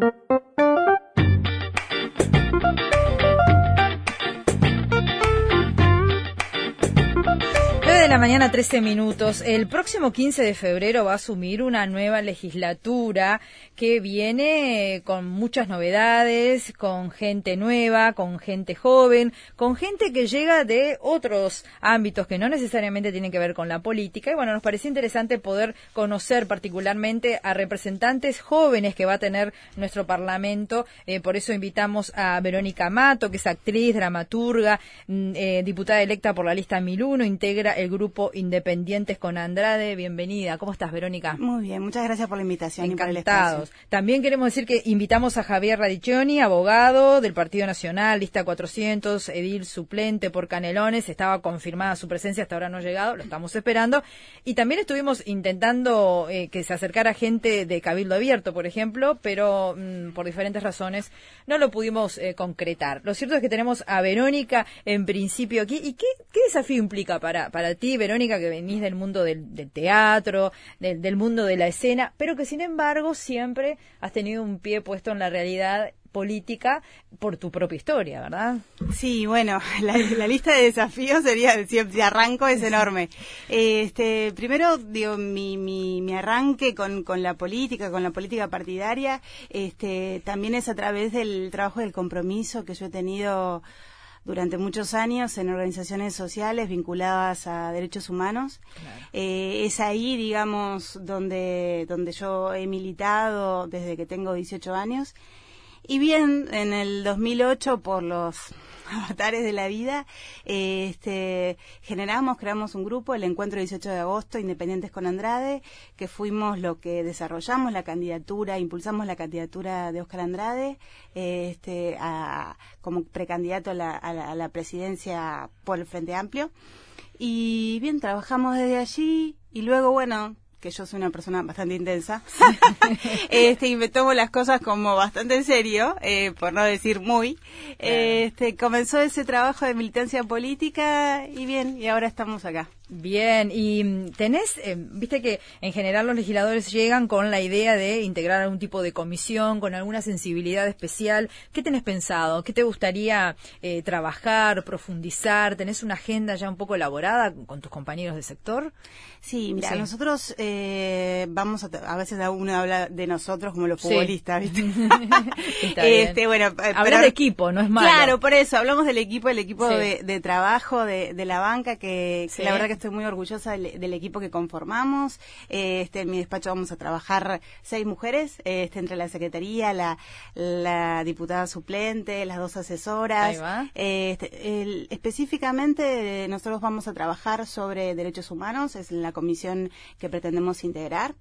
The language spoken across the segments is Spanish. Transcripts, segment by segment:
thank you mañana, 13 minutos. El próximo 15 de febrero va a asumir una nueva legislatura que viene con muchas novedades, con gente nueva, con gente joven, con gente que llega de otros ámbitos que no necesariamente tienen que ver con la política. Y bueno, nos parecía interesante poder conocer particularmente a representantes jóvenes que va a tener nuestro Parlamento. Eh, por eso invitamos a Verónica Mato, que es actriz, dramaturga, mm, eh, diputada electa por la lista 1001, integra el grupo Independientes con Andrade. Bienvenida. ¿Cómo estás, Verónica? Muy bien, muchas gracias por la invitación Encantados. También queremos decir que invitamos a Javier Radiccioni, abogado del Partido Nacional, lista 400, edil suplente por Canelones. Estaba confirmada su presencia, hasta ahora no ha llegado, lo estamos esperando. Y también estuvimos intentando eh, que se acercara gente de Cabildo Abierto, por ejemplo, pero mm, por diferentes razones no lo pudimos eh, concretar. Lo cierto es que tenemos a Verónica en principio aquí. ¿Y qué, qué desafío implica para, para ti, Verónica, que venís del mundo del, teatro, del, mundo de la escena, pero que sin embargo siempre has tenido un pie puesto en la realidad política por tu propia historia, ¿verdad? Sí, bueno, la, lista de desafíos sería, si, arranco, es enorme. Este, primero, digo, mi, mi, mi arranque con, con, la política, con la política partidaria, este, también es a través del trabajo del compromiso que yo he tenido durante muchos años en organizaciones sociales vinculadas a derechos humanos. Eh, es ahí, digamos, donde, donde yo he militado desde que tengo 18 años. Y bien, en el 2008, por los avatares de la vida, este, generamos, creamos un grupo, el encuentro 18 de agosto, Independientes con Andrade, que fuimos lo que desarrollamos la candidatura, impulsamos la candidatura de Oscar Andrade, este, como precandidato a la, a la presidencia por el Frente Amplio. Y bien, trabajamos desde allí y luego, bueno, que yo soy una persona bastante intensa, este, y me tomo las cosas como bastante en serio, eh, por no decir muy. Este, comenzó ese trabajo de militancia política y bien, y ahora estamos acá. Bien, y mm, tenés, eh, viste que en general los legisladores llegan con la idea de integrar algún tipo de comisión, con alguna sensibilidad especial. ¿Qué tenés pensado? ¿Qué te gustaría eh, trabajar, profundizar? ¿Tenés una agenda ya un poco elaborada con tus compañeros de sector? Sí, mira, nosotros eh, vamos a, a veces uno habla de nosotros como los futbolistas, ¿viste? este, bueno, Hablar de equipo, no es malo. Claro, por eso, hablamos del equipo, el equipo de, trabajo de, la banca, que, que la verdad que estoy muy orgullosa del, equipo que conformamos. Este, en mi despacho vamos a trabajar seis mujeres, este, entre la secretaría, la, la diputada suplente, las dos asesoras. Este, específicamente nosotros vamos a trabajar sobre derechos humanos, es la comisión que pretendemos integrar.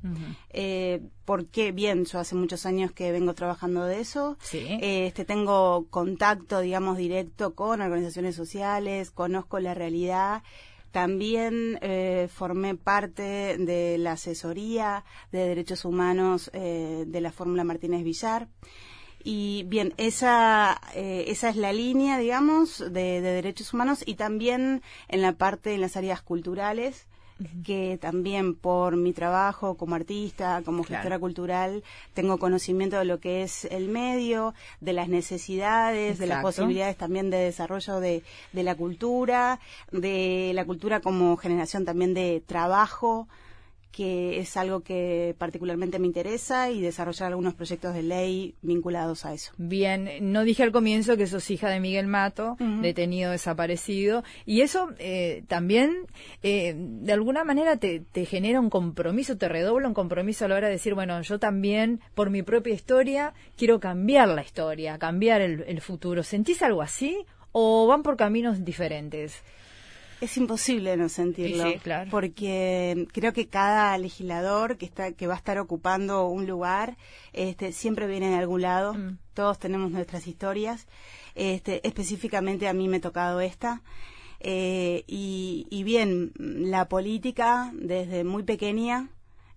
Eh, porque bien, yo hace muchos años que vengo trabajando de eso. Este, tengo contacto, digamos, directo con organizaciones sociales, conozco la realidad. También eh, formé parte de la asesoría de derechos humanos eh, de la Fórmula Martínez Villar. Y bien, esa, eh, esa es la línea, digamos, de, de, derechos humanos y también en la parte, en las áreas culturales, que también por mi trabajo como artista, como gestora cultural, tengo conocimiento de lo que es el medio, de las necesidades, de las posibilidades también de desarrollo de, de la cultura, de la cultura como generación también de trabajo que es algo que particularmente me interesa y desarrollar algunos proyectos de ley vinculados a eso. Bien, no dije al comienzo que sos hija de Miguel Mato, detenido desaparecido, y eso eh, también eh, de alguna manera te, te, genera un compromiso, te redobla un compromiso a la hora de decir, bueno, yo también por mi propia historia quiero cambiar la historia, cambiar el, el futuro. ¿Sentís algo así o van por caminos diferentes? Es imposible no sentirlo, porque creo que cada legislador que está que va a estar ocupando un lugar, este, siempre viene de algún lado. Mm. Todos tenemos nuestras historias. Este, específicamente a mí me ha tocado esta. Eh, y, bien, la política desde muy pequeña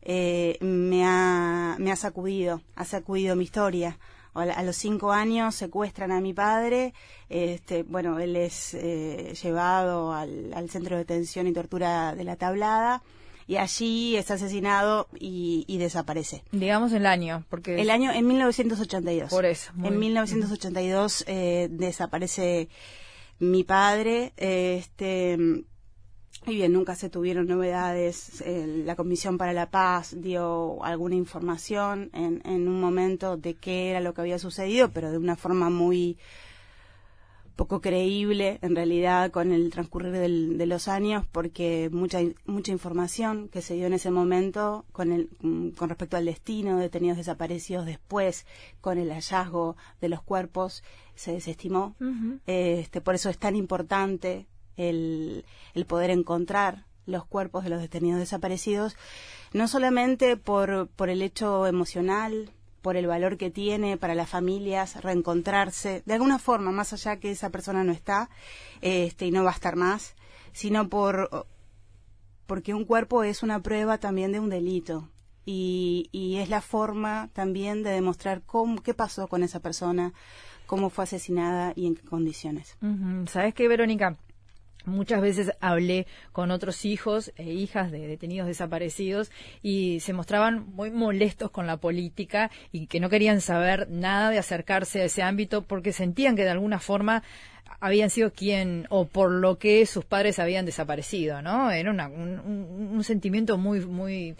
eh, me, ha, me ha sacudido, ha sacudido mi historia a los cinco años secuestran a mi padre, este, bueno, él es eh, llevado al, centro de detención y tortura de la tablada y allí es asesinado y, desaparece. Digamos el año, porque... El año en 1982. Por eso. En 1982 eh, desaparece mi padre, este y bien, nunca se tuvieron novedades. la Comisión para la Paz dio alguna información en, en, un momento de qué era lo que había sucedido, pero de una forma muy poco creíble en realidad con el transcurrir de los años porque mucha mucha información que se dio en ese momento con el con respecto al destino de detenidos desaparecidos después con el hallazgo de los cuerpos se desestimó este por eso es tan importante el, poder encontrar los cuerpos de los detenidos desaparecidos, no solamente por, por el hecho emocional, por el valor que tiene para las familias reencontrarse, de alguna forma, más allá que esa persona no está este, y no va a estar más, sino por porque un cuerpo es una prueba también de un delito y, y es la forma también de demostrar cómo, qué pasó con esa persona, cómo fue asesinada y en qué condiciones. ¿Sabes qué, Verónica? Muchas veces hablé con otros hijos e hijas de detenidos desaparecidos y se mostraban muy molestos con la política y que no querían saber nada de acercarse a ese ámbito porque sentían que de alguna forma habían sido quien o por lo que sus padres habían desaparecido, ¿no? Era un, un, sentimiento muy muy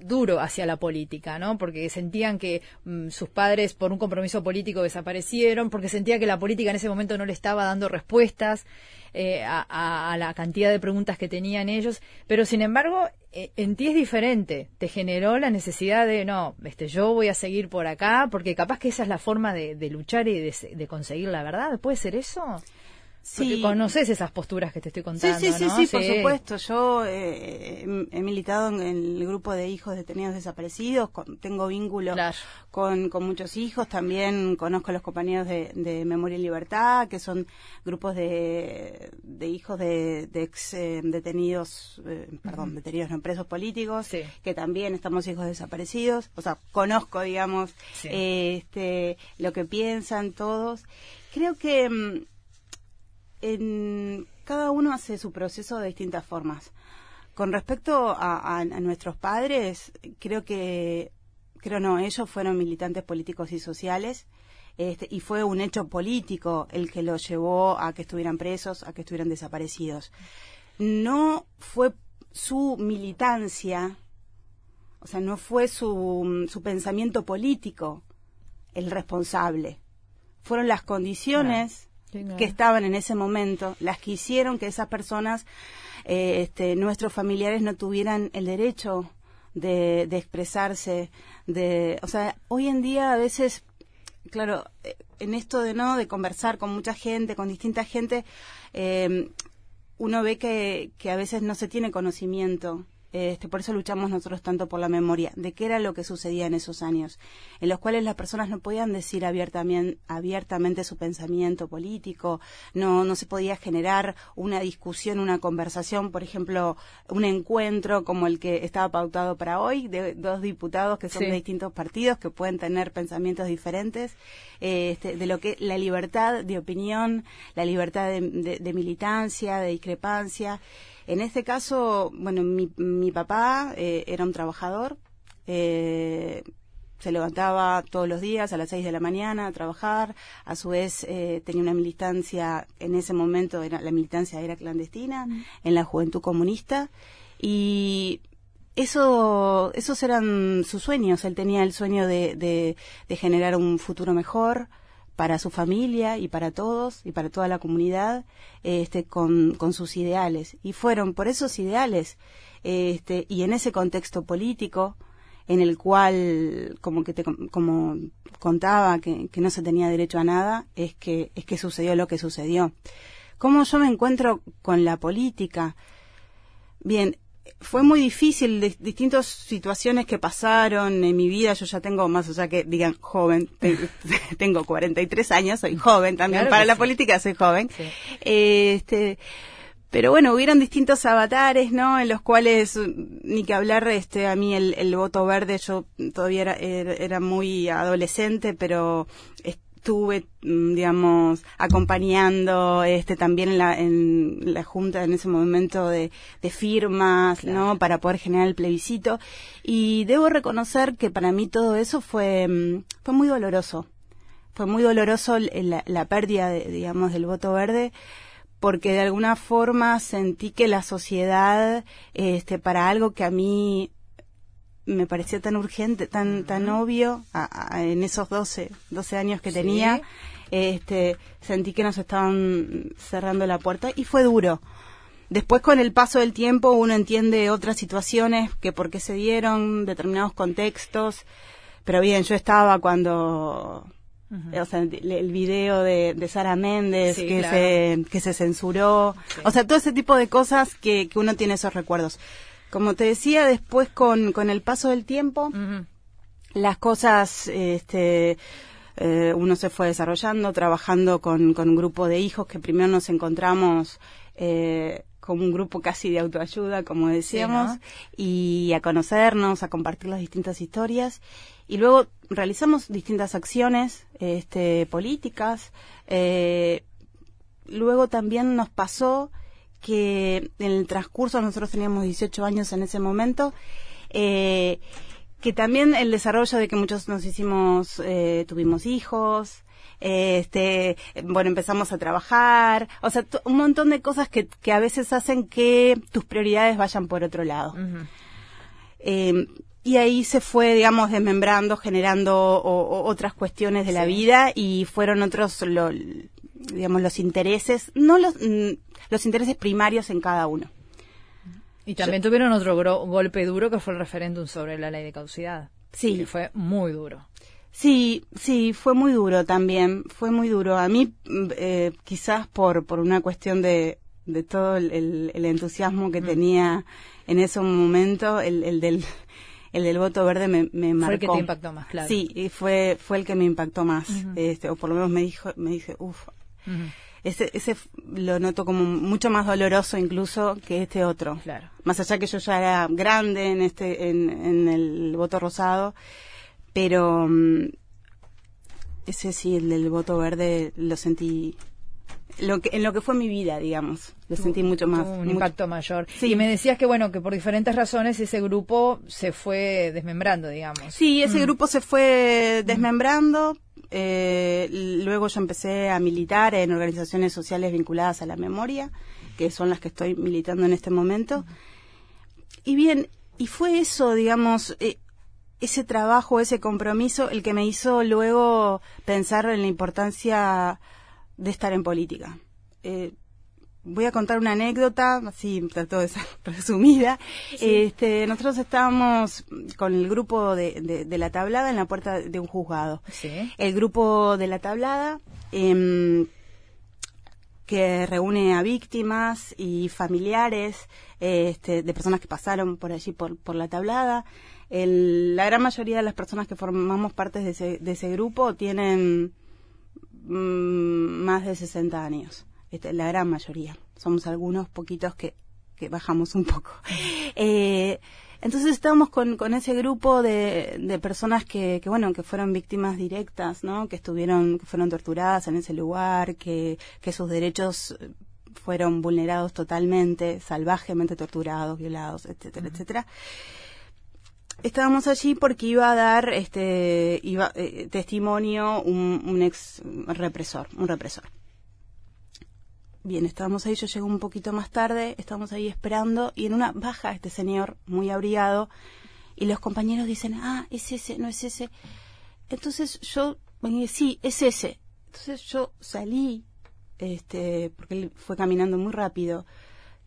duro hacia la política, ¿no? Porque sentían que mm, sus padres por un compromiso político desaparecieron, porque sentían que la política en ese momento no le estaba dando respuestas eh, a, la cantidad de preguntas que tenían ellos, pero sin embargo eh, en ti es diferente, te generó la necesidad de, no, este, yo voy a seguir por acá, porque capaz que esa es la forma de, luchar y de, de conseguir la verdad, ¿puede ser eso? Sí. conoces esas posturas que te estoy contando. Sí, sí, sí, por supuesto. Yo eh, he militado en el grupo de hijos detenidos desaparecidos, tengo vínculo con, con, muchos hijos, también conozco a los compañeros de, Memoria y Libertad, que son grupos de, de hijos de, ex eh, detenidos, eh, perdón, detenidos no presos políticos, que también estamos hijos desaparecidos. O sea, conozco, digamos, este, lo que piensan todos. Creo que mm, en, cada uno hace su proceso de distintas formas. Con respecto a, nuestros padres, creo que, creo no, ellos fueron militantes políticos y sociales. Este, y fue un hecho político el que los llevó a que estuvieran presos, a que estuvieran desaparecidos. No fue su militancia, o sea, no fue su, su pensamiento político el responsable. Fueron las condiciones que estaban en ese momento, las que hicieron que esas personas, eh, este, nuestros familiares, no tuvieran el derecho de, expresarse, de, o sea, hoy en día a veces, claro, eh, en esto de no, de conversar con mucha gente, con distinta gente, eh, uno ve que, que a veces no se tiene conocimiento este, por eso luchamos nosotros tanto por la memoria, de qué era lo que sucedía en esos años, en los cuales las personas no podían decir abiertamente, abiertamente su pensamiento político, no, no se podía generar una discusión, una conversación, por ejemplo, un encuentro como el que estaba pautado para hoy, de dos diputados que son de distintos partidos, que pueden tener pensamientos diferentes, este, de lo que la libertad de opinión, la libertad de militancia, de discrepancia. En este caso, bueno, mi, mi papá eh, era un trabajador, eh, se levantaba todos los días a las seis de la mañana a trabajar, a su vez eh, tenía una militancia, en ese momento era, la militancia era clandestina, en la juventud comunista, y eso, esos eran sus sueños, él tenía el sueño de, de, de generar un futuro mejor, para su familia y para todos y para toda la comunidad este, con, con sus ideales. Y fueron por esos ideales este, y en ese contexto político en el cual, como que te, como contaba, que, que no se tenía derecho a nada, es que, es que sucedió lo que sucedió. ¿Cómo yo me encuentro con la política? Bien, fue muy difícil, de, distintas situaciones que pasaron en mi vida. Yo ya tengo, más allá que digan joven, tengo 43 años, soy joven también. Para la política soy joven. Este, pero bueno, hubieron distintos avatares, ¿no? En los cuales, ni que hablar, este, a mí el, el voto verde, yo todavía era, era, muy adolescente, pero estuve, mm, digamos, acompañando este también en la, en la junta en ese momento de, firmas, ¿no? Para poder generar el plebiscito. Y debo reconocer que para mí todo eso fue, mm, fue muy doloroso. Fue muy doloroso la, la pérdida, digamos, del voto verde porque de alguna forma sentí que la sociedad, este, para algo que a mí me parecía tan urgente, tan, tan obvio, en esos 12, 12 años que tenía, este, sentí que nos estaban cerrando la puerta y fue duro. Después con el paso del tiempo uno entiende otras situaciones que por qué se dieron, determinados contextos, pero bien, yo estaba cuando o sea, el video de, de Sara Méndez que, se, que se censuró, o sea, todo ese tipo de cosas que, que uno tiene esos recuerdos. Como te decía, después con, con el paso del tiempo, las cosas, este, eh, uno se fue desarrollando, trabajando con, con, un grupo de hijos que primero nos encontramos eh, como un grupo casi de autoayuda, como decíamos, y a conocernos, a compartir las distintas historias. Y luego realizamos distintas acciones este, políticas. Eh, luego también nos pasó que en el transcurso, nosotros teníamos 18 años en ese momento, eh, que también el desarrollo de que muchos nos hicimos, eh, tuvimos hijos, este, bueno, empezamos a trabajar, o sea, un montón de cosas que, que a veces hacen que tus prioridades vayan por otro lado. eh, y ahí se fue, digamos, desmembrando, generando otras cuestiones de la vida y fueron otros, lo, digamos, los intereses, no los, mm, los intereses primarios en cada uno. Y también tuvieron otro golpe duro que fue el referéndum sobre la ley de causidad. Sí. Que fue muy duro. Sí, sí, fue muy duro también, fue muy duro. A mí, mm, eh, quizás por, por una cuestión de, de todo el, entusiasmo que mm. tenía en ese momento, el, el, del, el del voto verde me, me marcó. Fue el que te impactó más, claro. Sí, y fue, fue el que me impactó más. este, o por lo menos me dijo, me dije, uff, ese, ese lo noto como mucho más doloroso incluso que este otro. Claro. Más allá que yo ya era grande en este, en, el voto rosado, pero mm, ese sí, el del voto verde lo sentí lo que, en lo que fue mi vida, digamos. Lo sentí mucho más. Un impacto mayor. Sí. Y me decías que, bueno, que por diferentes razones ese grupo se fue desmembrando, digamos. Sí, ese mm. grupo se fue desmembrando eh, luego yo empecé a militar en organizaciones sociales vinculadas a la memoria, que son las que estoy militando en este momento. Y bien, y fue eso, digamos, eh, ese trabajo, ese compromiso, el que me hizo luego pensar en la importancia de estar en política. Eh, voy a contar una anécdota, así trato de ser resumida. Este, nosotros estábamos con el grupo de, de, la tablada en la puerta de un juzgado. El grupo de la tablada, em, que reúne a víctimas y familiares este, de personas que pasaron por allí por, por la tablada. la gran mayoría de las personas que formamos parte de ese, de ese grupo tienen mm, más de 60 años. Este, la gran mayoría. Somos algunos poquitos que, que bajamos un poco. Eh, entonces estábamos con, con ese grupo de, de personas que, que, bueno, que fueron víctimas directas, ¿no? Que estuvieron, que fueron torturadas en ese lugar, que, que sus derechos fueron vulnerados totalmente, salvajemente torturados, violados, etcétera, etcétera. Estábamos allí porque iba a dar este iba, eh, testimonio un, un ex represor, un represor. Bien, estábamos ahí, yo llego un poquito más tarde, estamos ahí esperando y en una baja este señor muy abrigado y los compañeros dicen, ah, es ese, no es ese. Entonces yo, sí, es ese. Entonces yo salí, este, porque él fue caminando muy rápido,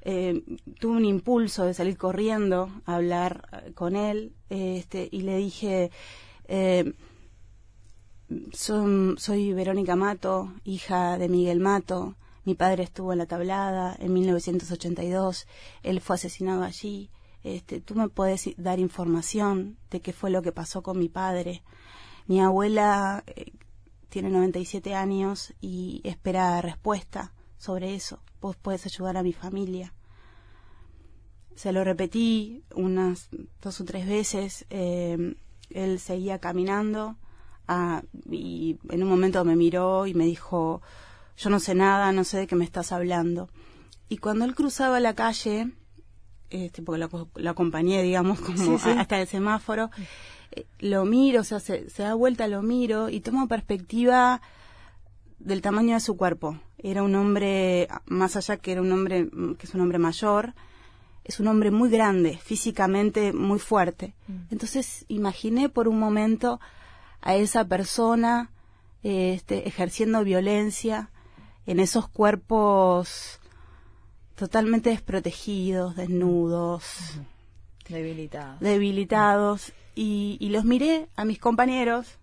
eh, tuve un impulso de salir corriendo a hablar eh, con él, este, y le dije, eh, soy Verónica Mato, hija de Miguel Mato, mi padre estuvo en la tablada en 1982, él fue asesinado allí. Este, tú me puedes dar información de qué fue lo que pasó con mi padre. Mi abuela eh, tiene 97 años y espera respuesta sobre eso. Vos puedes ayudar a mi familia. Se lo repetí unas dos o tres veces. Eh, él seguía caminando ah, y en un momento me miró y me dijo, yo no sé nada, no sé de qué me estás hablando. Y cuando él cruzaba la calle, este, porque lo, acompañé, digamos, como hasta el semáforo, eh, lo miro, o sea, se, da vuelta, lo miro y tomo perspectiva del tamaño de su cuerpo. Era un hombre, más allá que era un hombre, que es un hombre mayor, es un hombre muy grande, físicamente muy fuerte. Mm. Entonces imaginé por un momento a esa persona este, ejerciendo violencia en esos cuerpos totalmente desprotegidos, desnudos, debilitados. Debilitados. Y, y los miré a mis compañeros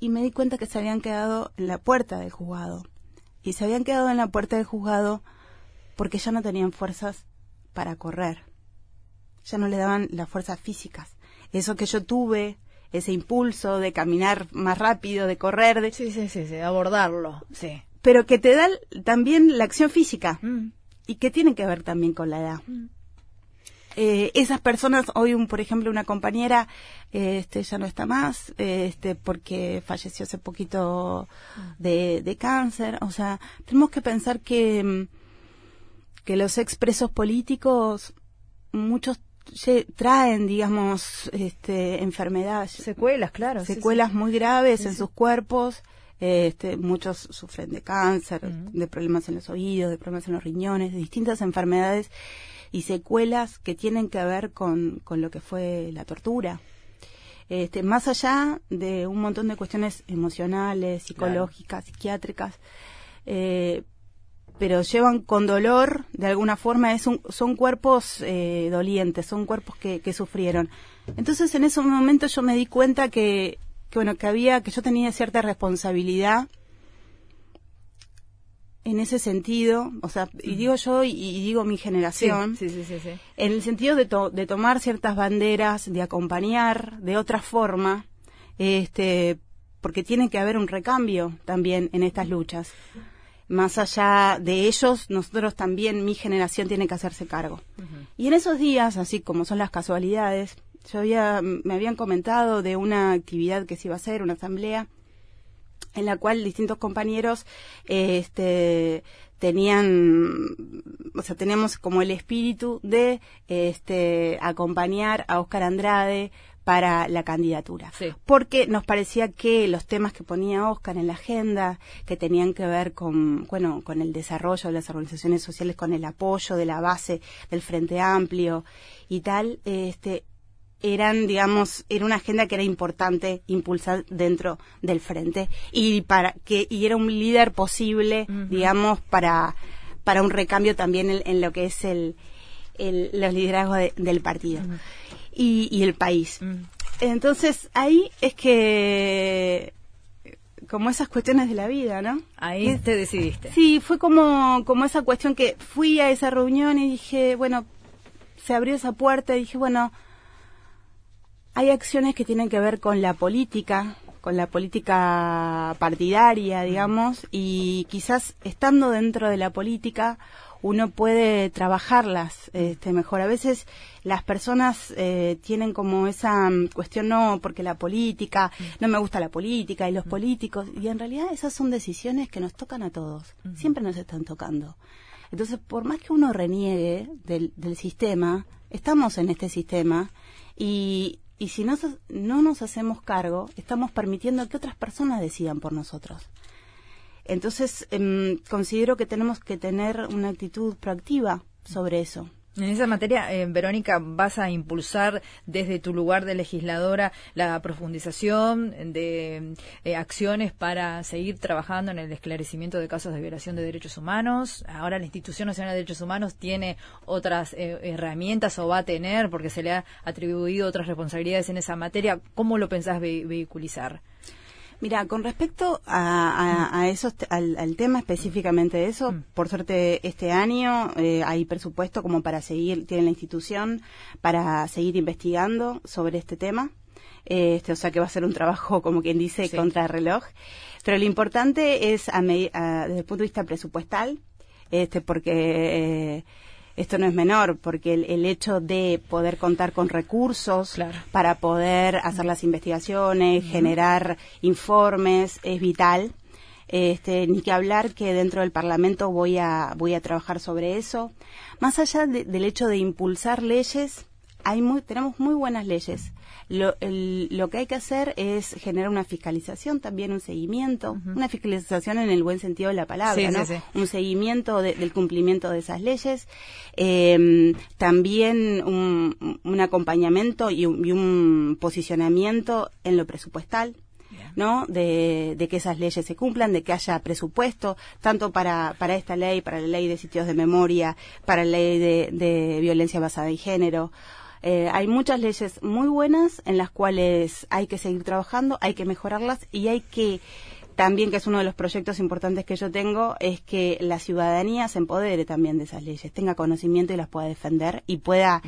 y me di cuenta que se habían quedado en la puerta del juzgado. Y se habían quedado en la puerta del juzgado porque ya no tenían fuerzas para correr. Ya no le daban las fuerzas físicas. Eso que yo tuve, ese impulso de caminar más rápido, de correr, de... Sí, sí, sí, sí abordarlo, sí pero que te da también la acción física mm. y que tiene que ver también con la edad. Mm. Eh, esas personas, hoy un, por ejemplo una compañera, este, ya no está más, este, porque falleció hace poquito mm. de, cáncer, o sea, tenemos que pensar que, que los expresos políticos, muchos traen, digamos, este, enfermedades. Secuelas, claro. Secuelas muy graves en sus cuerpos este, muchos sufren de cáncer, de problemas en los oídos, de problemas en los riñones, de distintas enfermedades y secuelas que tienen que ver con, con lo que fue la tortura. Este, más allá de un montón de cuestiones emocionales, psicológicas, psiquiátricas, eh, pero llevan con dolor, de alguna forma, es son cuerpos eh, dolientes, son cuerpos que, que sufrieron. Entonces, en ese momento yo me di cuenta que que bueno, que había, que yo tenía cierta responsabilidad en ese sentido, o sea, y digo yo y, digo mi generación, en el sentido de, de tomar ciertas banderas, de acompañar de otra forma, este, porque tiene que haber un recambio también en estas luchas. Más allá de ellos, nosotros también, mi generación tiene que hacerse cargo. Y en esos días, así como son las casualidades, yo había, me habían comentado de una actividad que se iba a hacer, una asamblea, en la cual distintos compañeros este, tenían, o sea, teníamos como el espíritu de este, acompañar a Oscar Andrade para la candidatura. Porque nos parecía que los temas que ponía Oscar en la agenda, que tenían que ver con, bueno, con el desarrollo de las organizaciones sociales, con el apoyo de la base del Frente Amplio y tal, este, eran, digamos, era una agenda que era importante impulsar dentro del frente y para que y era un líder posible, digamos, para para un recambio también en, lo que es el, el los liderazgos del partido y, y, el país. Entonces ahí es que como esas cuestiones de la vida, ¿no? Ahí te decidiste. Sí, fue como como esa cuestión que fui a esa reunión y dije, bueno, se abrió esa puerta y dije, bueno, hay acciones que tienen que ver con la política, con la política partidaria, digamos, y quizás estando dentro de la política uno puede trabajarlas este, mejor. A veces las personas eh, tienen como esa mm, cuestión, no, porque la política, no me gusta la política y los políticos, y en realidad esas son decisiones que nos tocan a todos, siempre nos están tocando. Entonces, por más que uno reniegue del, del sistema, estamos en este sistema y, y si no, no nos hacemos cargo, estamos permitiendo que otras personas decidan por nosotros. Entonces, em, considero que tenemos que tener una actitud proactiva sobre eso. En esa materia, eh, Verónica, vas a impulsar desde tu lugar de legisladora la profundización de eh, acciones para seguir trabajando en el esclarecimiento de casos de violación de derechos humanos. Ahora la Institución Nacional de Derechos Humanos tiene otras eh, herramientas o va a tener porque se le ha atribuido otras responsabilidades en esa materia. ¿Cómo lo pensás vehiculizar? Mira, con respecto a, a, eso, al, tema específicamente de eso, mm. por suerte este año eh, hay presupuesto como para seguir, tiene la institución para seguir investigando sobre este tema. Este, o sea que va a ser un trabajo, como quien dice, contra el reloj. Pero lo importante es, a, desde el punto de vista presupuestal, este, porque eh, esto no es menor, porque el, hecho de poder contar con recursos para poder hacer las investigaciones, generar informes, es vital. Este, ni que hablar que dentro del Parlamento voy a, voy a trabajar sobre eso. Más allá del hecho de impulsar leyes, hay muy, tenemos muy buenas leyes. Lo, lo, que hay que hacer es generar una fiscalización, también un seguimiento, una fiscalización en el buen sentido de la palabra, ¿no? Un seguimiento del cumplimiento de esas leyes, em, también un, un acompañamiento y un, y un posicionamiento en lo presupuestal. ¿no? De, de, que esas leyes se cumplan, de que haya presupuesto, tanto para, para esta ley, para la ley de sitios de memoria, para la ley de, de violencia basada en género. Eh, hay muchas leyes muy buenas en las cuales hay que seguir trabajando, hay que mejorarlas y hay que también, que es uno de los proyectos importantes que yo tengo, es que la ciudadanía se empodere también de esas leyes, tenga conocimiento y las pueda defender y pueda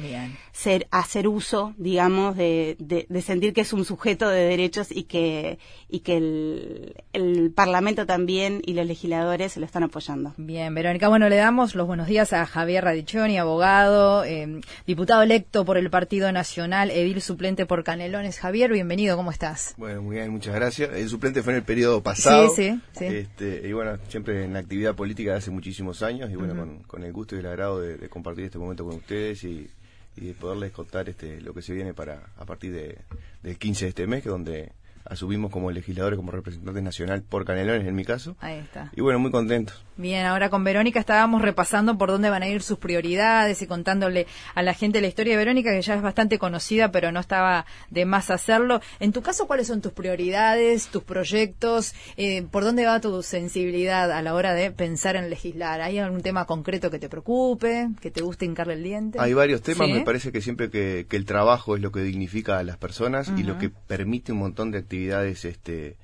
ser hacer uso, digamos, de, de, sentir que es un sujeto de derechos y que, y que el, el Parlamento también y los legisladores lo están apoyando. Bien, Verónica, bueno, le damos los buenos días a Javier Radiccioni, abogado, eh, diputado electo por el Partido Nacional, edil suplente por Canelones. Javier, bienvenido, ¿cómo estás? Bueno, muy bien, muchas gracias. El suplente fue en el periodo pasado Sí, sí, sí. Este, y bueno, siempre en actividad política de hace muchísimos años y bueno, con, el gusto y el agrado de, compartir este momento con ustedes y, de poderles contar este, lo que se viene para a partir de, del 15 de este mes, que donde asumimos como legisladores, como representantes nacional por Canelones en mi caso. Ahí está. Y bueno, muy contentos. Bien, ahora con Verónica estábamos repasando por dónde van a ir sus prioridades y contándole a la gente la historia de Verónica, que ya es bastante conocida, pero no estaba de más hacerlo. En tu caso, ¿cuáles son tus prioridades, tus proyectos? Eh, ¿Por dónde va tu sensibilidad a la hora de pensar en legislar? ¿Hay algún tema concreto que te preocupe, que te guste hincarle el diente? Hay varios temas, me parece que siempre que, el trabajo es lo que dignifica a las personas y lo que permite un montón de actividades este,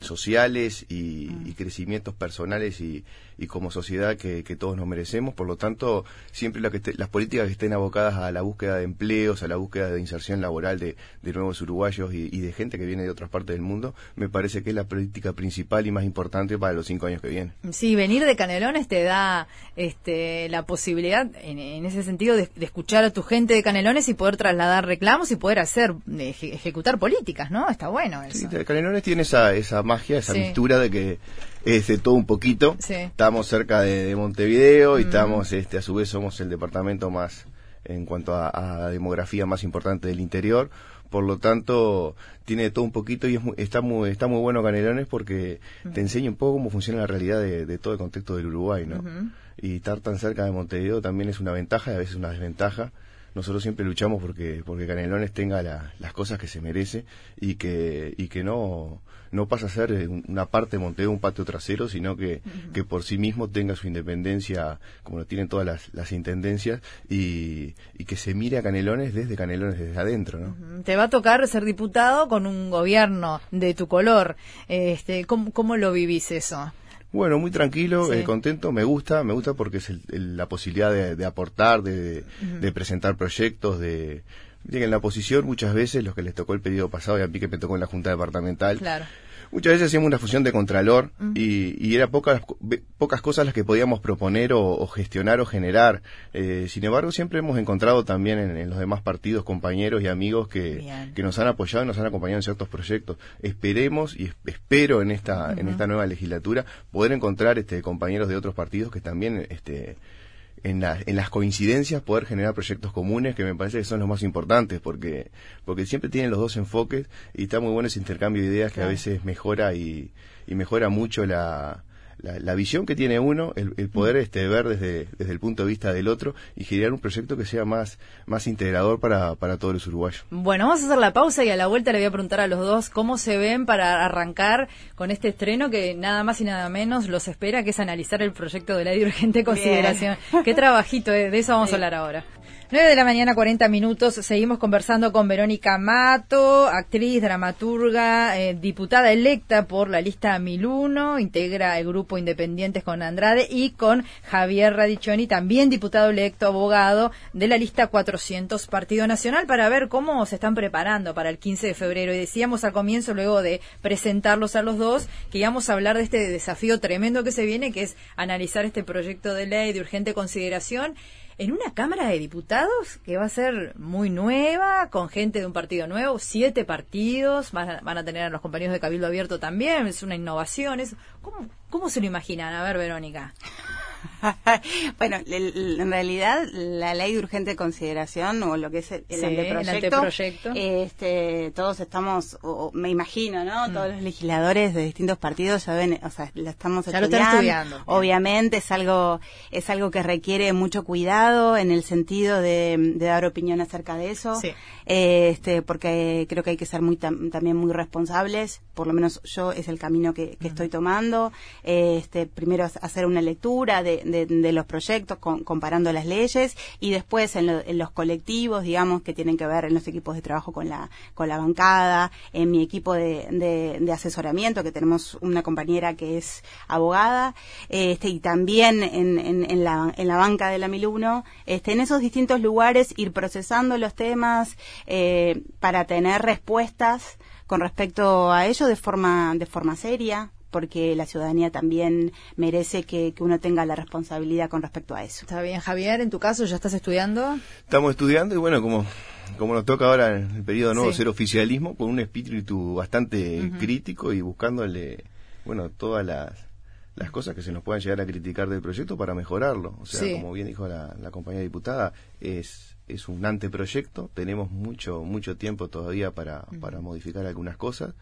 sociales y, mm. crecimientos personales y, como sociedad que, todos nos merecemos. Por lo tanto, siempre las políticas que estén abocadas a la búsqueda de empleos, a la búsqueda de inserción laboral de, nuevos uruguayos y, de gente que viene de otras partes del mundo, me parece que es la política principal y más importante para los cinco años que vienen. Sí, venir de Canelones te da este, la posibilidad, en, ese sentido, de, escuchar a tu gente de Canelones y poder trasladar reclamos y poder hacer, ejecutar políticas, ¿no? Está bueno eso. Sí, Canelones tiene esa esa magia, esa mistura de que es de todo un poquito. Estamos cerca de, Montevideo y mm. estamos, este, a su vez somos el departamento más, en cuanto a, demografía más importante del interior. Por lo tanto, tiene todo un poquito y está muy está muy bueno Canelones porque te enseña un poco cómo funciona la realidad de, todo el contexto del Uruguay, ¿no? Y estar tan cerca de Montevideo también es una ventaja y a veces una desventaja nosotros siempre luchamos porque porque Canelones tenga las cosas que se merece y que y que no no pasa a ser una parte de Montevideo un patio trasero sino que, que por sí mismo tenga su independencia como lo tienen todas las, las intendencias y, y, que se mire a Canelones desde Canelones desde adentro ¿no? te va a tocar ser diputado con un gobierno de tu color. Este cómo, cómo lo vivís eso bueno, muy tranquilo, eh, contento, me gusta, me gusta porque es la posibilidad de, aportar, de, presentar proyectos, de... En la oposición muchas veces, los que les tocó el pedido pasado y a mí que me tocó en la Junta Departamental, claro. Muchas veces hacíamos una fusión de contralor y, y, era pocas, pocas cosas las que podíamos proponer o, gestionar o generar. Eh, sin embargo, siempre hemos encontrado también en, los demás partidos compañeros y amigos que, que, nos han apoyado y nos han acompañado en ciertos proyectos. Esperemos y espero en esta, en esta nueva legislatura poder encontrar este, compañeros de otros partidos que también este, en, en las coincidencias poder generar proyectos comunes que me parece que son los más importantes porque porque siempre tienen los dos enfoques y está muy bueno ese intercambio de ideas que a veces mejora y, y mejora mucho la, la, visión que tiene uno, el, poder este, ver desde, desde el punto de vista del otro y generar un proyecto que sea más, más integrador para, para todos los uruguayos. Bueno, vamos a hacer la pausa y a la vuelta le voy a preguntar a los dos cómo se ven para arrancar con este estreno que nada más y nada menos los espera, que es analizar el proyecto de la de urgente consideración. Qué trabajito, eh, de eso vamos a hablar ahora. 9 de la mañana, 40 minutos. Seguimos conversando con Verónica Mato, actriz, dramaturga, eh, diputada electa por la lista 1001, integra el grupo Independientes con Andrade y con Javier Radiccioni, también diputado electo, abogado de la lista 400 Partido Nacional, para ver cómo se están preparando para el 15 de febrero. Y decíamos al comienzo, luego de presentarlos a los dos, que íbamos a hablar de este desafío tremendo que se viene, que es analizar este proyecto de ley de urgente consideración en una Cámara de Diputados que va a ser muy nueva, con gente de un partido nuevo, siete partidos, van a, van a tener a los compañeros de Cabildo Abierto también, es una innovación. Es, ¿cómo, ¿Cómo se lo imaginan? A ver, Verónica. bueno, en realidad la ley de urgente consideración o lo que es el, anteproyecto, Este, todos estamos, o, me imagino, ¿no? Mm. Todos los legisladores de distintos partidos ya ven, o sea, la estamos estudiando. Obviamente es algo, es algo que requiere mucho cuidado en el sentido de, dar opinión acerca de eso, este, porque creo que hay que ser muy también muy responsables. Por lo menos yo es el camino que, que estoy tomando. Este, primero hacer una lectura de de, los proyectos, comparando las leyes, y después en, los colectivos, digamos, que tienen que ver en los equipos de trabajo con la, con la bancada, en mi equipo de, asesoramiento, que tenemos una compañera que es abogada, este, y también en, en, la, en la banca de la 1001, este, en esos distintos lugares ir procesando los temas eh, para tener respuestas con respecto a ello de forma, de forma seria, porque la ciudadanía también merece que, uno tenga la responsabilidad con respecto a eso. Está bien, Javier, en tu caso, ¿ya estás estudiando? Estamos estudiando y bueno, como, como nos toca ahora en el periodo nuevo ser oficialismo, con un espíritu bastante crítico y buscándole, bueno, todas las, las cosas que se nos puedan llegar a criticar del proyecto para mejorarlo. O sea, como bien dijo la, la compañera diputada, es, es un anteproyecto, tenemos mucho, mucho tiempo todavía para, para modificar algunas cosas.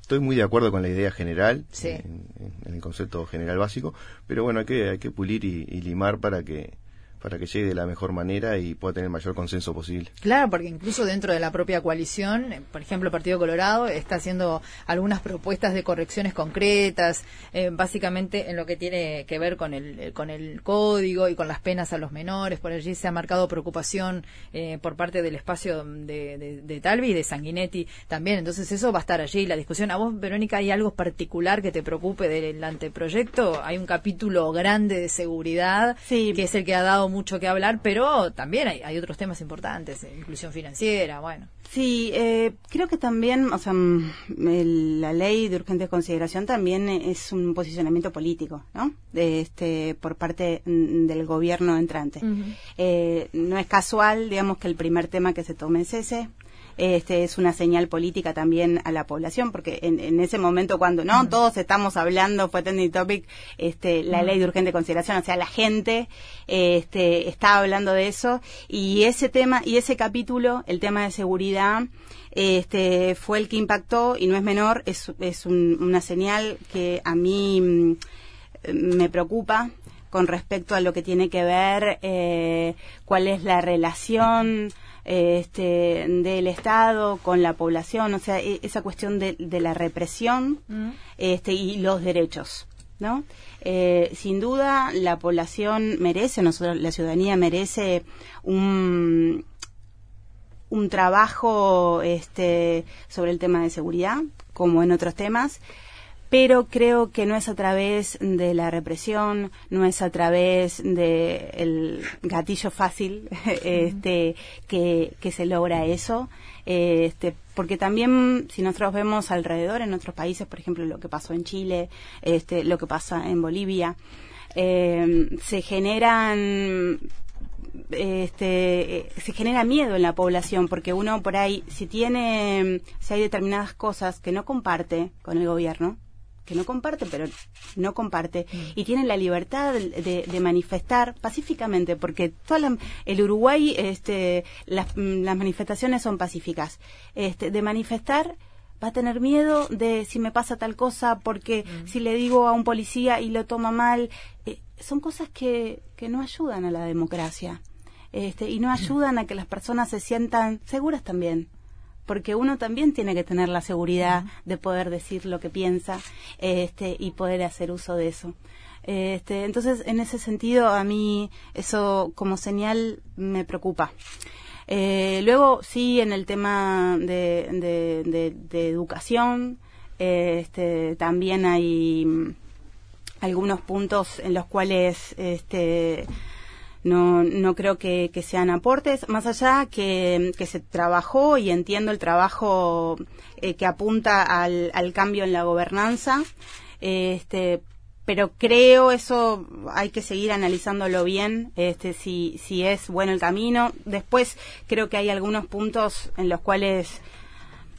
Estoy muy de acuerdo con la idea general, en, el concepto general básico, pero bueno, hay que, hay que pulir y limar para que para que llegue de la mejor manera y pueda tener el mayor consenso posible. Claro, porque incluso dentro de la propia coalición, eh, por ejemplo, el Partido Colorado está haciendo algunas propuestas de correcciones concretas, eh, básicamente en lo que tiene que ver con el, eh, con el código y con las penas a los menores. Por allí se ha marcado preocupación por parte del espacio de, de, Talvi y de Sanguinetti también. Entonces eso va a estar allí. La discusión. ¿A vos, Verónica, hay algo particular que te preocupe del anteproyecto? Hay un capítulo grande de seguridad que es el que ha dado mucho que hablar, pero también hay, otros temas importantes, eh, inclusión financiera, bueno. Sí, eh, creo que también, o sea, mm, la ley de urgente consideración también es un posicionamiento político, ¿no? De este, por parte mm, del gobierno entrante. Eh, no es casual, digamos, que el primer tema que se tome es ese este es una señal política también a la población, porque en, ese momento cuando no todos estamos hablando, fue trending topic, este, la ley de urgente consideración, o sea, la gente este, está hablando de eso y ese tema y ese capítulo, el tema de seguridad, este, fue el que impactó y no es menor, es, es una señal que a mí mm, me preocupa con respecto a lo que tiene que ver eh, cuál es la relación este, del Estado con la población, o sea, e, esa cuestión de, la represión mm. este, y los derechos. ¿no? Eh, sin duda, la población merece, nosotros, la ciudadanía merece un, un trabajo este, sobre el tema de seguridad, como en otros temas, pero creo que no es a través de la represión, no es a través del gatillo fácil este, que, se logra eso, este, porque también si nosotros vemos alrededor en otros países, por ejemplo lo que pasó en Chile, este, lo que pasa en Bolivia, eh, se generan este, se genera miedo en la población porque uno por ahí, si tiene, si hay determinadas cosas que no comparte con el gobierno, que no comparte, pero no comparte, mm. y tiene la libertad de, manifestar pacíficamente, porque toda el Uruguay, este, las, manifestaciones son pacíficas, este, de manifestar va a tener miedo de si me pasa tal cosa, porque mm. si le digo a un policía y lo toma mal, eh, son cosas que, que no ayudan a la democracia. Este, y no ayudan a que las personas se sientan seguras también porque uno también tiene que tener la seguridad de poder decir lo que piensa este, y poder hacer uso de eso. Este, entonces, en ese sentido, a mí eso como señal me preocupa. Eh, luego, sí, en el tema de, de, educación, este, también hay mm, algunos puntos en los cuales este, no, no creo que, sean aportes, más allá que, que, se trabajó y entiendo el trabajo eh, que apunta al, al, cambio en la gobernanza, este, pero creo eso hay que seguir analizándolo bien, este, si, si es bueno el camino. Después creo que hay algunos puntos en los cuales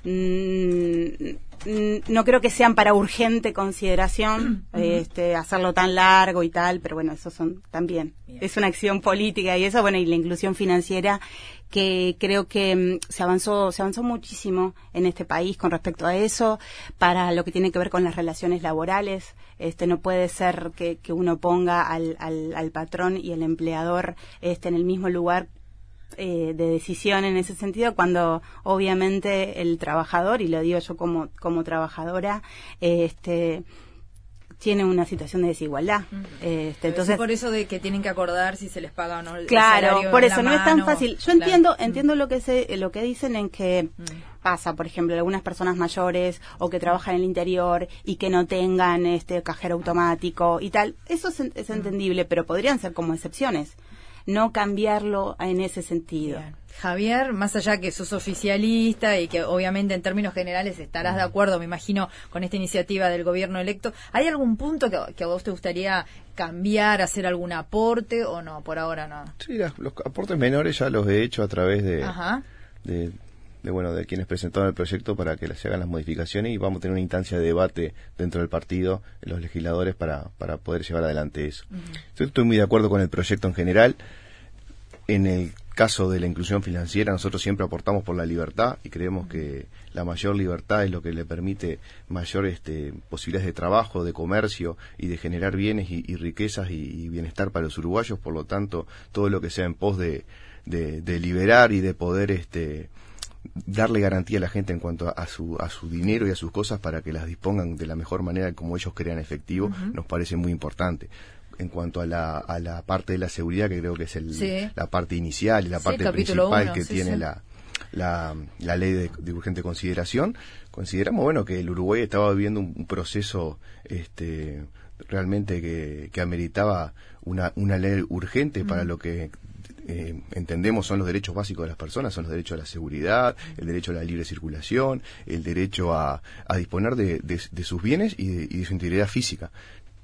mm, no creo que sean para urgente consideración este, hacerlo tan largo y tal, pero bueno, eso son también. Es una acción política y eso, bueno, y la inclusión financiera que creo que mm, se avanzó, se avanzó muchísimo en este país con respecto a eso, para lo que tiene que ver con las relaciones laborales. Este, no puede ser que, que uno ponga al, al, al, patrón y el empleador este, en el mismo lugar eh, de decisión en ese sentido cuando obviamente el trabajador y lo digo yo como como trabajadora este tiene una situación de desigualdad. Este, entonces por eso de que tienen que acordar si se les paga o no. El claro, por eso no es tan fácil. Yo entiendo entiendo lo que se lo que dicen en que pasa, por ejemplo, algunas personas mayores o que trabajan en el interior y que no tengan este cajero automático y tal. Eso es, es entendible, pero podrían ser como excepciones no cambiarlo en ese sentido. Javier, más allá que sos oficialista y que obviamente en términos generales estarás de acuerdo, me imagino, con esta iniciativa del gobierno electo, ¿hay algún punto que, a vos te gustaría cambiar, hacer algún aporte o no? Por ahora no. Sí, los aportes menores ya los he hecho a través de, de de bueno de quienes presentaron el proyecto para que se hagan las modificaciones y vamos a tener una instancia de debate dentro del partido, los legisladores, para, para poder llevar adelante eso. estoy muy de acuerdo con el proyecto en general. En el caso de la inclusión financiera, nosotros siempre aportamos por la libertad y creemos que la mayor libertad es lo que le permite mayor este, posibilidades de trabajo, de comercio y de generar bienes y, riquezas y, bienestar para los uruguayos. Por lo tanto, todo lo que sea en pos de, de, de liberar y de poder este, darle garantía a la gente en cuanto a, su, a su dinero y a sus cosas para que las dispongan de la mejor manera como ellos crean efectivo, nos parece muy importante. En cuanto a la, a la parte de la seguridad, que creo que es el, la parte inicial y la parte principal que tiene La, la, la, ley de, urgente consideración, consideramos bueno que el Uruguay estaba viviendo un, proceso este, realmente que, que ameritaba una, una ley urgente para lo que eh, entendemos son los derechos básicos de las personas, son los derechos a la seguridad, el derecho a la libre circulación, el derecho a, disponer de, sus bienes y de, su integridad física.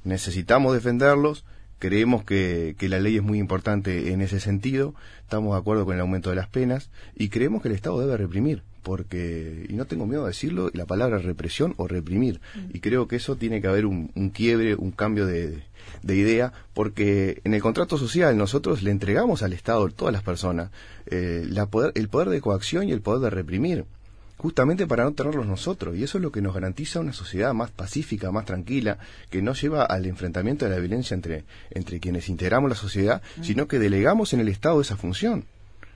Necesitamos defenderlos, creemos que, la ley es muy importante en ese sentido, estamos de acuerdo con el aumento de las penas y creemos que el Estado debe reprimir, porque, y no tengo miedo de decirlo, la palabra represión o reprimir, y creo que eso tiene que haber un quiebre, un cambio de, de idea, porque en el contrato social nosotros le entregamos al Estado, a todas las personas, eh, la poder, el poder de coacción y el poder de reprimir, justamente para no tenerlos nosotros. Y eso es lo que nos garantiza una sociedad más pacífica, más tranquila, que no lleva al enfrentamiento de la violencia entre, entre quienes integramos la sociedad, mm. sino que delegamos en el Estado esa función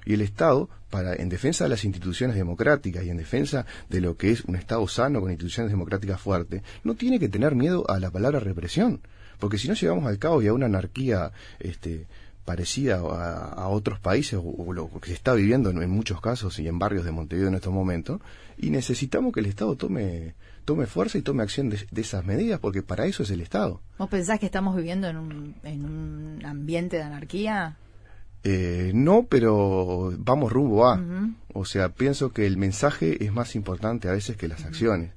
y el Estado, para, en defensa de las instituciones democráticas y en defensa de lo que es un Estado sano con instituciones democráticas fuertes, no tiene que tener miedo a la palabra represión porque si no llegamos al caos y a una anarquía este, parecida a, otros países o, lo que se está viviendo en, muchos casos y en barrios de Montevideo en estos momentos y necesitamos que el Estado tome tome fuerza y tome acción de, esas medidas porque para eso es el Estado. ¿Vos pensás que estamos viviendo en un, en un ambiente de anarquía? Eh, no, pero vamos rumbo a. O sea, pienso que el mensaje es más importante a veces que las acciones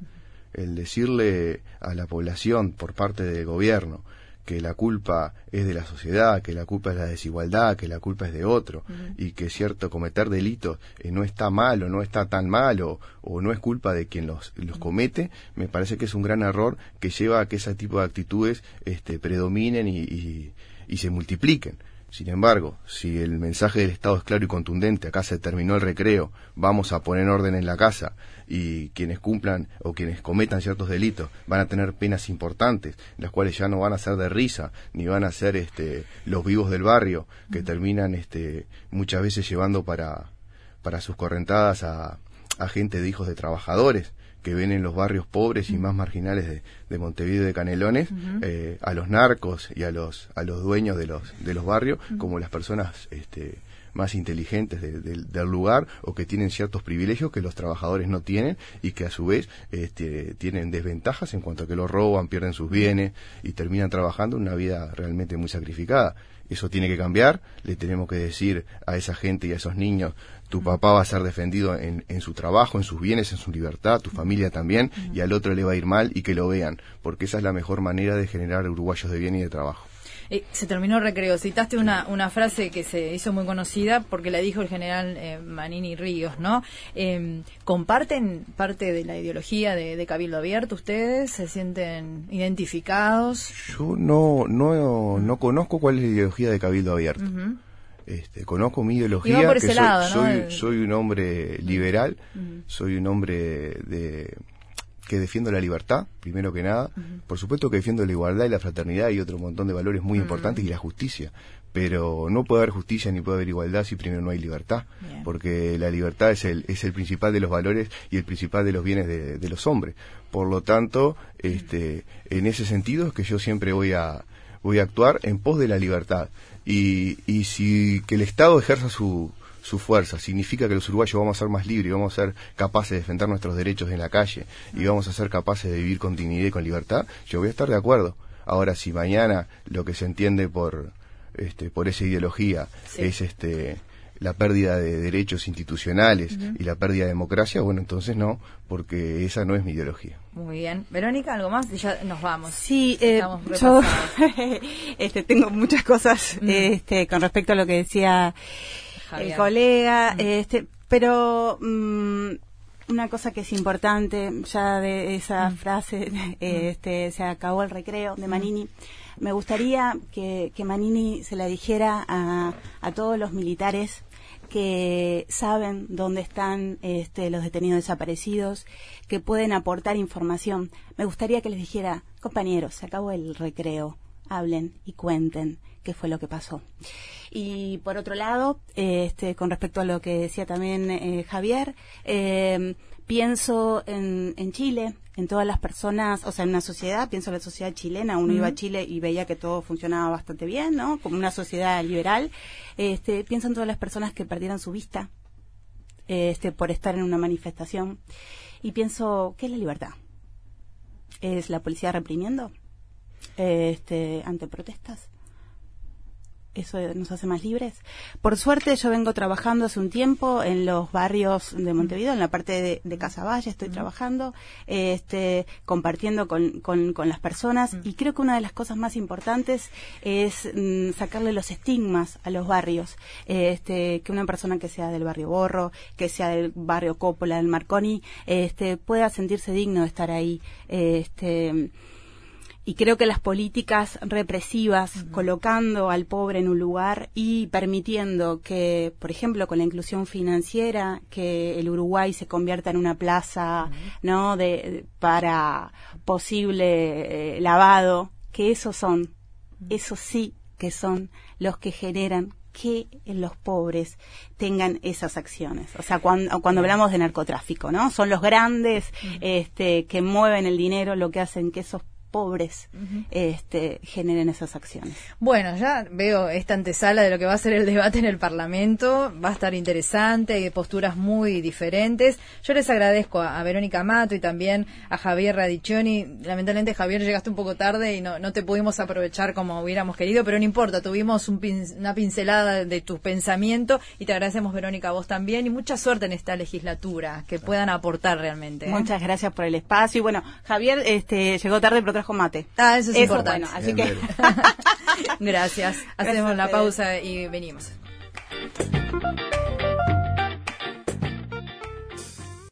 el decirle a la población por parte del gobierno que la culpa es de la sociedad, que la culpa es la desigualdad, que la culpa es de otro, y que cierto cometer delitos eh, no está mal o no está tan mal o, no es culpa de quien los, los comete, me parece que es un gran error que lleva a que ese tipo de actitudes este, predominen y, y se multipliquen. Sin embargo, si el mensaje del Estado es claro y contundente, acá se terminó el recreo, vamos a poner orden en la casa y quienes cumplan o quienes cometan ciertos delitos van a tener penas importantes, las cuales ya no van a ser de risa, ni van a ser este, los vivos del barrio, que terminan este, muchas veces llevando para, para sus correntadas a, a gente de hijos de trabajadores que ven en los barrios pobres y más marginales de, de Montevideo de Canelones eh, a los narcos y a los a los dueños de los de los barrios como las personas este, más inteligentes del lugar o que tienen ciertos privilegios que los trabajadores no tienen y que a su vez este, tienen desventajas en cuanto a que los roban, pierden sus bienes y terminan trabajando una vida realmente muy sacrificada. Eso tiene que cambiar, le tenemos que decir a esa gente y a esos niños, tu papá va a ser defendido en, en su trabajo, en sus bienes, en su libertad, tu familia también, y al otro le va a ir mal y que lo vean, porque esa es la mejor manera de generar uruguayos de bien y de trabajo. Eh, se terminó recreo. Citaste una, una frase que se hizo muy conocida porque la dijo el general eh, Manini Ríos, ¿no? Em, ¿Comparten parte de la ideología de, Cabildo Abierto ustedes? ¿Se sienten identificados? Yo no, no, no conozco cuál es la ideología de Cabildo Abierto. Este, conozco mi ideología, que soy, soy, un hombre liberal, soy un hombre de que defiendo la libertad, primero que nada. Por supuesto que defiendo la igualdad y la fraternidad y otro montón de valores muy importantes y la justicia. Pero no puede haber justicia ni puede haber igualdad si primero no hay libertad. Porque la libertad es el, es el principal de los valores y el principal de los bienes de, los hombres. Por lo tanto, este, en ese sentido es que yo siempre voy a, voy a actuar en pos de la libertad. Y, y si que el Estado ejerza su, su fuerza. Significa que los uruguayos vamos a ser más libres y vamos a ser capaces de defender nuestros derechos en la calle y vamos a ser capaces de vivir con dignidad y con libertad. Yo voy a estar de acuerdo. Ahora, si mañana lo que se entiende por, este, por esa ideología es este, la pérdida de derechos institucionales y la pérdida de democracia, bueno, entonces no, porque esa no es mi ideología. Muy bien. Verónica, ¿algo más? ya nos vamos. Sí, eh, yo este, tengo muchas cosas este, con respecto a lo que decía el colega, mm. este, pero mm, una cosa que es importante, ya de esa mm. frase, este, se acabó el recreo de Manini, me gustaría que, Manini se la dijera a, a todos los militares que saben dónde están este, los detenidos desaparecidos, que pueden aportar información. Me gustaría que les dijera, compañeros, se acabó el recreo, hablen y cuenten qué fue lo que pasó. Y por otro lado, este, con respecto a lo que decía también eh, Javier, eh, pienso en, en, Chile, en todas las personas, o sea, en una sociedad, pienso en la sociedad chilena, uno iba a Chile y veía que todo funcionaba bastante bien, ¿no? Como una sociedad liberal. Este, pienso en todas las personas que perdieron su vista este, por estar en una manifestación. Y pienso, ¿qué es la libertad? ¿Es la policía reprimiendo este, ante protestas? Eso nos hace más libres. Por suerte yo vengo trabajando hace un tiempo en los barrios de Montevideo, en la parte de, de Casaballe estoy trabajando, este, compartiendo con, con, las personas y creo que una de las cosas más importantes es mm, sacarle los estigmas a los barrios. Este, que una persona que sea del barrio Borro, que sea del barrio Coppola, del Marconi, este, pueda sentirse digno de estar ahí. Este, y creo que las políticas represivas, colocando al pobre en un lugar y permitiendo que, por ejemplo, con la inclusión financiera, que el Uruguay se convierta en una plaza, ¿no? De, para posible eh, lavado, que esos son, esos sí que son los que generan que los pobres tengan esas acciones. O sea, cuando, cuando hablamos de narcotráfico, ¿no? Son los grandes este, que mueven el dinero, lo que hacen que esos pobres este, generen esas acciones. Bueno, ya veo esta antesala de lo que va a ser el debate en el Parlamento. Va a estar interesante, hay posturas muy diferentes. Yo les agradezco a, Verónica Mato y también a Javier Radiccioni. Lamentablemente, Javier, llegaste un poco tarde y no, no te pudimos aprovechar como hubiéramos querido, pero no importa, tuvimos una pincelada de tu pensamiento y te agradecemos, Verónica, a vos también y mucha suerte en esta legislatura, que puedan aportar realmente. ¿eh? Muchas gracias por el espacio. Y bueno, Javier este, llegó tarde, pero trajo mate. Ah, eso es importante. así que Gracias. Hacemos la pausa y venimos.